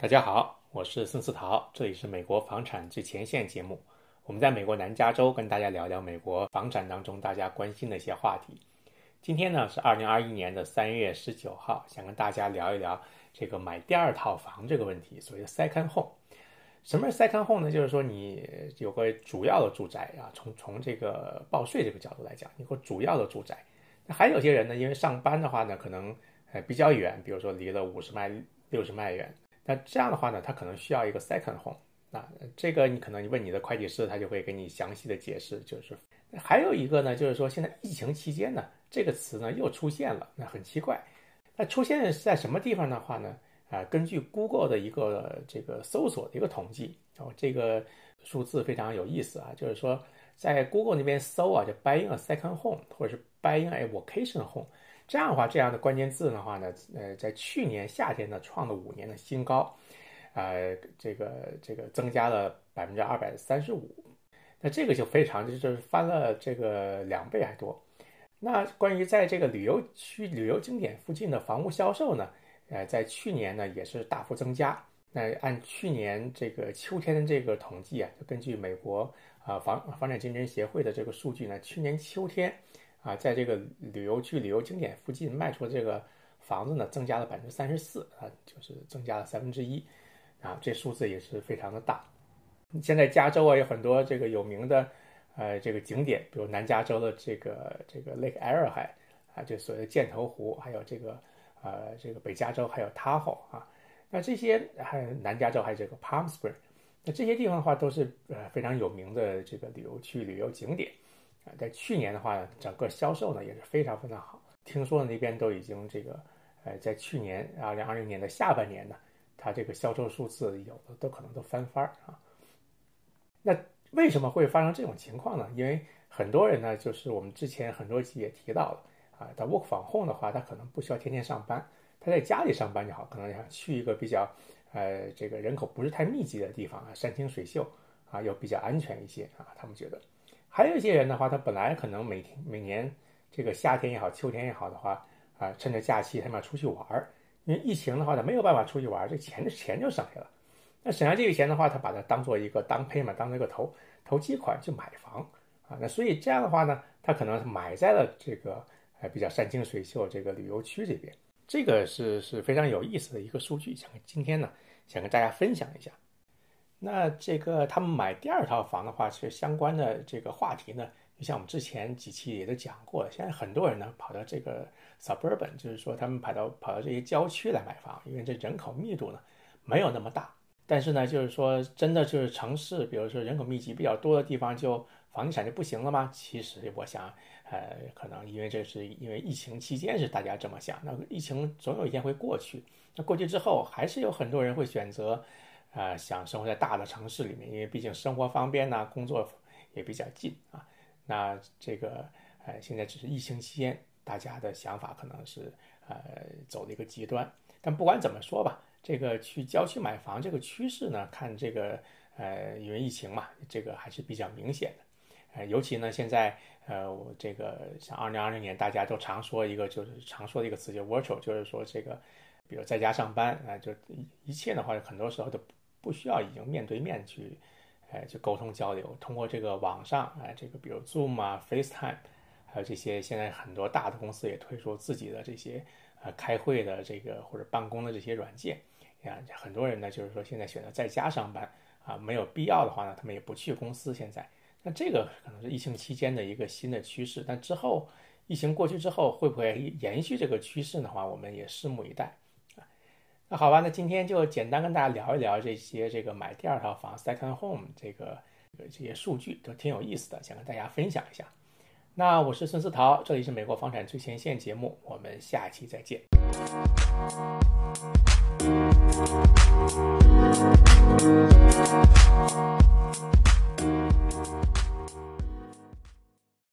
大家好，我是孙思桃，这里是美国房产最前线节目。我们在美国南加州跟大家聊聊美国房产当中大家关心的一些话题。今天呢是二零二一年的三月十九号，想跟大家聊一聊这个买第二套房这个问题，所谓的 second home。什么是 second home 呢？就是说你有个主要的住宅啊，从从这个报税这个角度来讲，你有个主要的住宅。那还有些人呢，因为上班的话呢，可能呃比较远，比如说离了五十迈、六十迈远。那这样的话呢，他可能需要一个 second home。那这个你可能你问你的会计师，他就会给你详细的解释。就是还有一个呢，就是说现在疫情期间呢，这个词呢又出现了，那很奇怪。那出现在什么地方的话呢？啊，根据 Google 的一个这个搜索的一个统计，哦，这个数字非常有意思啊，就是说在 Google 那边搜啊，就 buying a second home 或者是 buying a vacation home。这样的话，这样的关键字的话呢，呃，在去年夏天呢创了五年的新高，呃，这个这个增加了百分之二百三十五，那这个就非常就是翻了这个两倍还多。那关于在这个旅游区、旅游景点附近的房屋销售呢，呃，在去年呢也是大幅增加。那按去年这个秋天的这个统计啊，就根据美国啊房房产竞争协会的这个数据呢，去年秋天。啊，在这个旅游区、旅游景点附近卖出的这个房子呢，增加了百分之三十四啊，就是增加了三分之一，啊，这数字也是非常的大。现在加州啊有很多这个有名的呃这个景点，比如南加州的这个这个 Lake Arrowhead 啊，就所谓的箭头湖，还有这个呃这个北加州还有 Tahoe 啊，那这些还有南加州还有这个 Palm Springs，那这些地方的话都是呃非常有名的这个旅游区、旅游景点。啊，在去年的话呢，整个销售呢也是非常非常好。听说那边都已经这个，呃，在去年二零二零年的下半年呢，它这个销售数字有的都可能都翻番儿啊。那为什么会发生这种情况呢？因为很多人呢，就是我们之前很多集也提到了啊，他 work from home 的话，他可能不需要天天上班，他在家里上班就好，可能想去一个比较呃这个人口不是太密集的地方啊，山清水秀啊，又比较安全一些啊，他们觉得。还有一些人的话，他本来可能每天每年这个夏天也好，秋天也好的话，啊，趁着假期他们要出去玩儿。因为疫情的话，他没有办法出去玩儿，这钱钱就省下了。那省下这笔钱的话，他把它当做一个当配嘛，当做一个投投机款去买房啊。那所以这样的话呢，他可能买在了这个呃比较山清水秀这个旅游区这边。这个是是非常有意思的一个数据，想今天呢想跟大家分享一下。那这个他们买第二套房的话，其实相关的这个话题呢，就像我们之前几期也都讲过。现在很多人呢跑到这个 suburban，就是说他们跑到跑到这些郊区来买房，因为这人口密度呢没有那么大。但是呢，就是说真的就是城市，比如说人口密集比较多的地方，就房地产就不行了吗？其实我想，呃，可能因为这是因为疫情期间是大家这么想。那疫情总有一天会过去，那过去之后还是有很多人会选择。啊，想生活在大的城市里面，因为毕竟生活方便呐，工作也比较近啊。那这个，呃，现在只是疫情期间，大家的想法可能是呃走了一个极端。但不管怎么说吧，这个去郊区买房这个趋势呢，看这个，呃，因为疫情嘛，这个还是比较明显的。呃，尤其呢，现在，呃，我这个像二零二零年，大家都常说一个，就是常说的一个词，就 virtual，就是说这个，比如在家上班啊，就一一切的话，很多时候都。不需要已经面对面去，呃，去沟通交流，通过这个网上，哎，这个比如 Zoom 啊、FaceTime，还有这些现在很多大的公司也推出自己的这些呃开会的这个或者办公的这些软件，啊，很多人呢就是说现在选择在家上班啊，没有必要的话呢，他们也不去公司。现在，那这个可能是疫情期间的一个新的趋势，但之后疫情过去之后会不会延续这个趋势的话，我们也拭目以待。那好吧，那今天就简单跟大家聊一聊这些这个买第二套房 second home 这个这些数据都挺有意思的，想跟大家分享一下。那我是孙思桃，这里是美国房产最前线节目，我们下期再见。